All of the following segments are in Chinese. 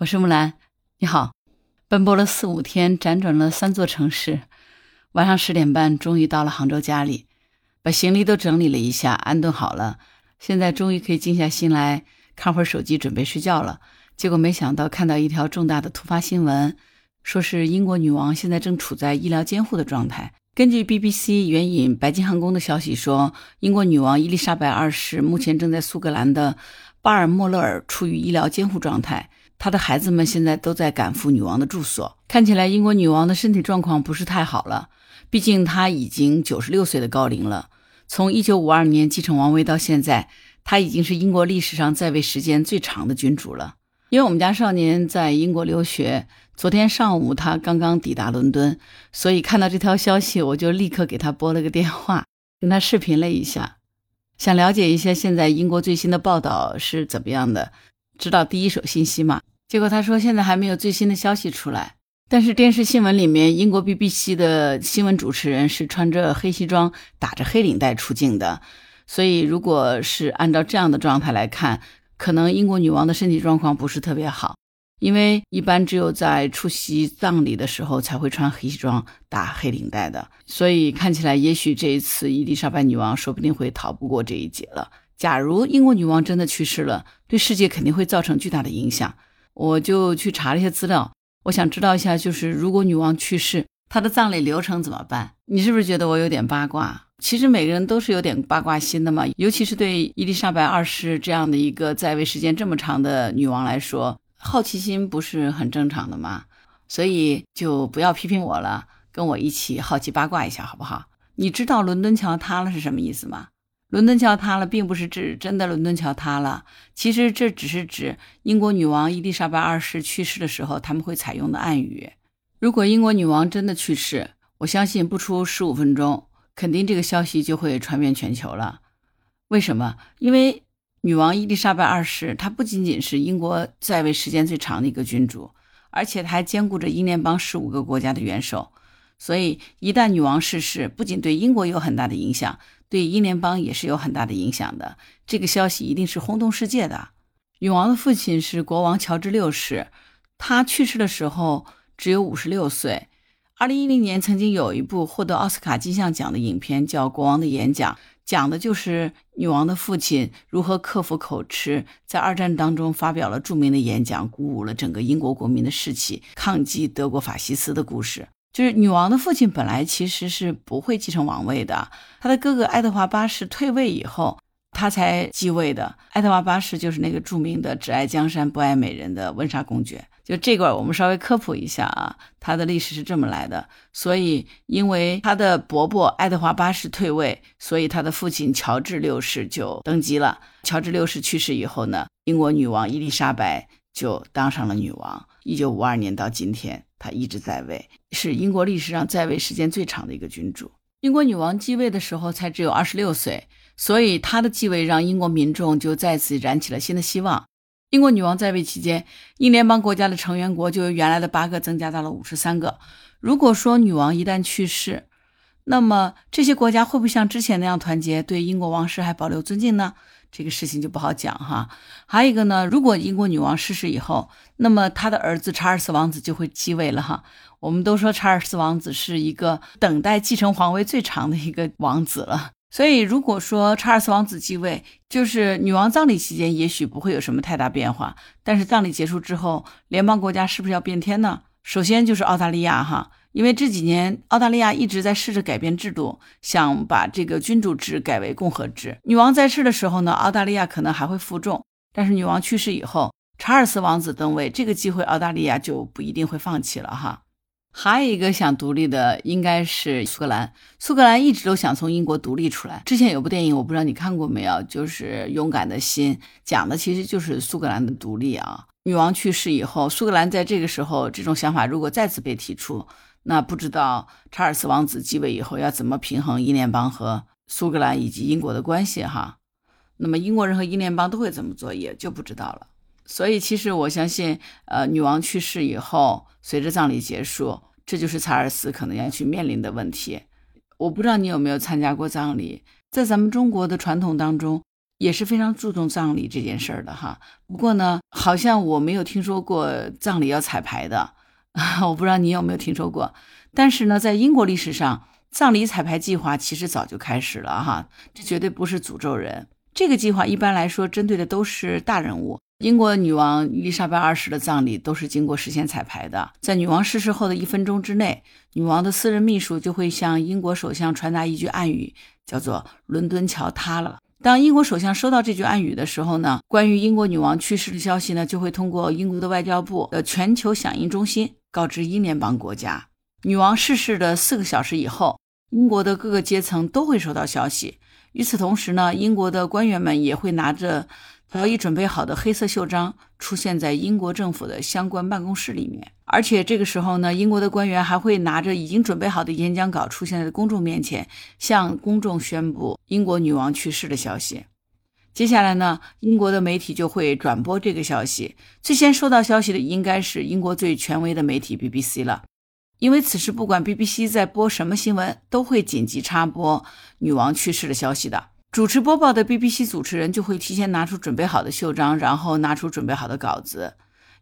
我是木兰，你好。奔波了四五天，辗转了三座城市，晚上十点半终于到了杭州家里，把行李都整理了一下，安顿好了。现在终于可以静下心来看会儿手机，准备睡觉了。结果没想到看到一条重大的突发新闻，说是英国女王现在正处在医疗监护的状态。根据 BBC 援引白金汉宫的消息说，英国女王伊丽莎白二世目前正在苏格兰的巴尔莫勒尔处于医疗监护状态。他的孩子们现在都在赶赴女王的住所，看起来英国女王的身体状况不是太好了。毕竟她已经九十六岁的高龄了。从一九五二年继承王位到现在，她已经是英国历史上在位时间最长的君主了。因为我们家少年在英国留学，昨天上午他刚刚抵达伦敦，所以看到这条消息，我就立刻给他拨了个电话，跟他视频了一下，想了解一下现在英国最新的报道是怎么样的。知道第一手信息嘛？结果他说现在还没有最新的消息出来。但是电视新闻里面，英国 BBC 的新闻主持人是穿着黑西装、打着黑领带出镜的。所以，如果是按照这样的状态来看，可能英国女王的身体状况不是特别好，因为一般只有在出席葬礼的时候才会穿黑西装、打黑领带的。所以看起来，也许这一次伊丽莎白女王说不定会逃不过这一劫了。假如英国女王真的去世了，对世界肯定会造成巨大的影响。我就去查了一些资料，我想知道一下，就是如果女王去世，她的葬礼流程怎么办？你是不是觉得我有点八卦？其实每个人都是有点八卦心的嘛，尤其是对伊丽莎白二世这样的一个在位时间这么长的女王来说，好奇心不是很正常的吗？所以就不要批评我了，跟我一起好奇八卦一下，好不好？你知道伦敦桥塌了是什么意思吗？伦敦桥塌了，并不是指真的伦敦桥塌了，其实这只是指英国女王伊丽莎白二世去世的时候他们会采用的暗语。如果英国女王真的去世，我相信不出十五分钟，肯定这个消息就会传遍全球了。为什么？因为女王伊丽莎白二世她不仅仅是英国在位时间最长的一个君主，而且她还兼顾着英联邦十五个国家的元首。所以，一旦女王逝世，不仅对英国有很大的影响，对英联邦也是有很大的影响的。这个消息一定是轰动世界的。女王的父亲是国王乔治六世，他去世的时候只有五十六岁。二零一零年，曾经有一部获得奥斯卡金像奖的影片叫《国王的演讲》，讲的就是女王的父亲如何克服口吃，在二战当中发表了著名的演讲，鼓舞了整个英国国民的士气，抗击德国法西斯的故事。就是女王的父亲本来其实是不会继承王位的，他的哥哥爱德华八世退位以后，他才继位的。爱德华八世就是那个著名的只爱江山不爱美人的温莎公爵。就这块我们稍微科普一下啊，他的历史是这么来的。所以因为他的伯伯爱德华八世退位，所以他的父亲乔治六世就登基了。乔治六世去世以后呢，英国女王伊丽莎白就当上了女王。一九五二年到今天。他一直在位，是英国历史上在位时间最长的一个君主。英国女王继位的时候才只有二十六岁，所以她的继位让英国民众就再次燃起了新的希望。英国女王在位期间，英联邦国家的成员国就由原来的八个增加到了五十三个。如果说女王一旦去世，那么这些国家会不会像之前那样团结，对英国王室还保留尊敬呢？这个事情就不好讲哈。还有一个呢，如果英国女王逝世以后，那么她的儿子查尔斯王子就会继位了哈。我们都说查尔斯王子是一个等待继承皇位最长的一个王子了。所以如果说查尔斯王子继位，就是女王葬礼期间也许不会有什么太大变化，但是葬礼结束之后，联邦国家是不是要变天呢？首先就是澳大利亚哈。因为这几年澳大利亚一直在试着改变制度，想把这个君主制改为共和制。女王在世的时候呢，澳大利亚可能还会负重；但是女王去世以后，查尔斯王子登位，这个机会澳大利亚就不一定会放弃了哈。还有一个想独立的应该是苏格兰，苏格兰一直都想从英国独立出来。之前有部电影，我不知道你看过没有，就是《勇敢的心》，讲的其实就是苏格兰的独立啊。女王去世以后，苏格兰在这个时候这种想法如果再次被提出。那不知道查尔斯王子继位以后要怎么平衡英联邦和苏格兰以及英国的关系哈？那么英国人和英联邦都会怎么做也就不知道了。所以其实我相信，呃，女王去世以后，随着葬礼结束，这就是查尔斯可能要去面临的问题。我不知道你有没有参加过葬礼，在咱们中国的传统当中，也是非常注重葬礼这件事儿的哈。不过呢，好像我没有听说过葬礼要彩排的，我不知道你有没有听说过。但是呢，在英国历史上，葬礼彩排计划其实早就开始了哈，这绝对不是诅咒人。这个计划一般来说针对的都是大人物。英国女王伊丽莎白二世的葬礼都是经过事先彩排的，在女王逝世后的一分钟之内，女王的私人秘书就会向英国首相传达一句暗语，叫做“伦敦桥塌了”。当英国首相收到这句暗语的时候呢，关于英国女王去世的消息呢，就会通过英国的外交部的全球响应中心告知英联邦国家。女王逝世的四个小时以后，英国的各个阶层都会收到消息。与此同时呢，英国的官员们也会拿着。早已准备好的黑色袖章出现在英国政府的相关办公室里面，而且这个时候呢，英国的官员还会拿着已经准备好的演讲稿出现在公众面前，向公众宣布英国女王去世的消息。接下来呢，英国的媒体就会转播这个消息。最先收到消息的应该是英国最权威的媒体 BBC 了，因为此时不管 BBC 在播什么新闻，都会紧急插播女王去世的消息的。主持播报的 BBC 主持人就会提前拿出准备好的袖章，然后拿出准备好的稿子，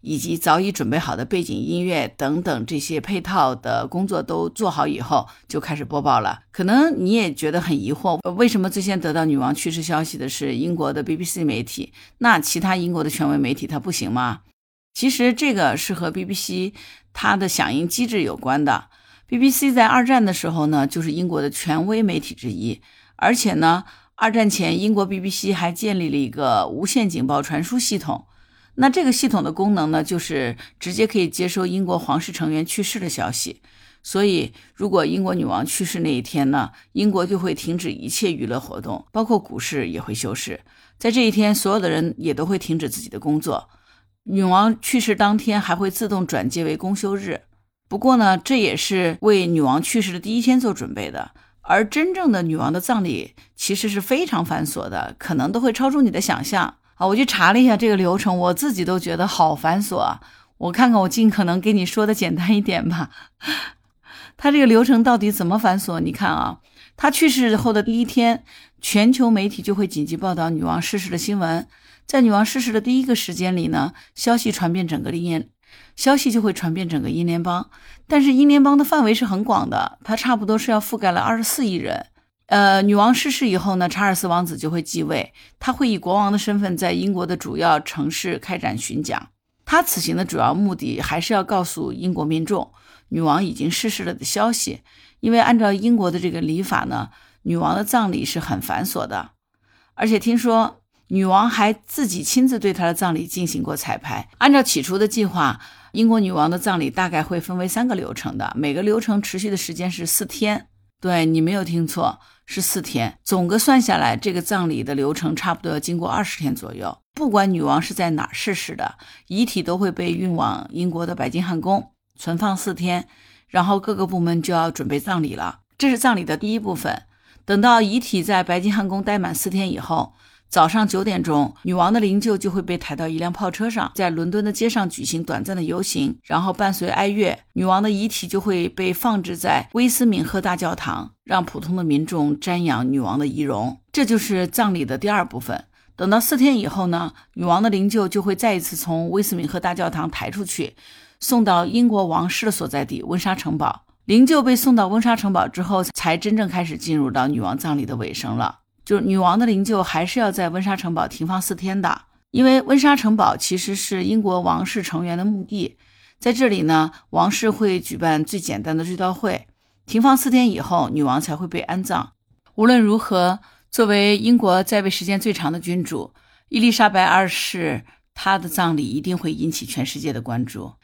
以及早已准备好的背景音乐等等这些配套的工作都做好以后，就开始播报了。可能你也觉得很疑惑，为什么最先得到女王去世消息的是英国的 BBC 媒体，那其他英国的权威媒体它不行吗？其实这个是和 BBC 它的响应机制有关的。BBC 在二战的时候呢，就是英国的权威媒体之一，而且呢。二战前，英国 BBC 还建立了一个无线警报传输系统。那这个系统的功能呢，就是直接可以接收英国皇室成员去世的消息。所以，如果英国女王去世那一天呢，英国就会停止一切娱乐活动，包括股市也会休市。在这一天，所有的人也都会停止自己的工作。女王去世当天还会自动转接为公休日。不过呢，这也是为女王去世的第一天做准备的。而真正的女王的葬礼其实是非常繁琐的，可能都会超出你的想象啊！我去查了一下这个流程，我自己都觉得好繁琐啊！我看看，我尽可能给你说的简单一点吧。他这个流程到底怎么繁琐？你看啊，他去世后的第一天，全球媒体就会紧急报道女王逝世的新闻。在女王逝世的第一个时间里呢，消息传遍整个英联消息就会传遍整个英联邦，但是英联邦的范围是很广的，它差不多是要覆盖了二十四亿人。呃，女王逝世以后呢，查尔斯王子就会继位，他会以国王的身份在英国的主要城市开展巡讲。他此行的主要目的还是要告诉英国民众女王已经逝世了的消息，因为按照英国的这个礼法呢，女王的葬礼是很繁琐的，而且听说。女王还自己亲自对她的葬礼进行过彩排。按照起初的计划，英国女王的葬礼大概会分为三个流程的，每个流程持续的时间是四天。对你没有听错，是四天。总个算下来，这个葬礼的流程差不多要经过二十天左右。不管女王是在哪逝世的，遗体都会被运往英国的白金汉宫存放四天，然后各个部门就要准备葬礼了。这是葬礼的第一部分。等到遗体在白金汉宫待满四天以后。早上九点钟，女王的灵柩就会被抬到一辆炮车上，在伦敦的街上举行短暂的游行，然后伴随哀乐，女王的遗体就会被放置在威斯敏赫大教堂，让普通的民众瞻仰女王的遗容。这就是葬礼的第二部分。等到四天以后呢，女王的灵柩就会再一次从威斯敏赫大教堂抬出去，送到英国王室的所在地温莎城堡。灵柩被送到温莎城堡之后，才真正开始进入到女王葬礼的尾声了。就是女王的灵柩还是要在温莎城堡停放四天的，因为温莎城堡其实是英国王室成员的墓地，在这里呢，王室会举办最简单的追悼会，停放四天以后，女王才会被安葬。无论如何，作为英国在位时间最长的君主，伊丽莎白二世她的葬礼一定会引起全世界的关注。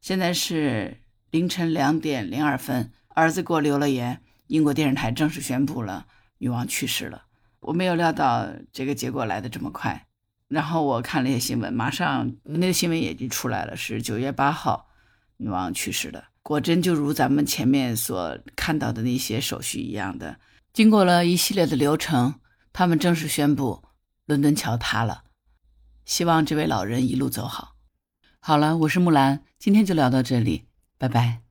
现在是凌晨两点零二分，儿子给我留了言，英国电视台正式宣布了女王去世了。我没有料到这个结果来的这么快，然后我看了一些新闻，马上那个新闻也已经出来了，是九月八号女王去世的，果真就如咱们前面所看到的那些手续一样的，经过了一系列的流程，他们正式宣布伦敦桥塌了，希望这位老人一路走好。好了，我是木兰，今天就聊到这里，拜拜。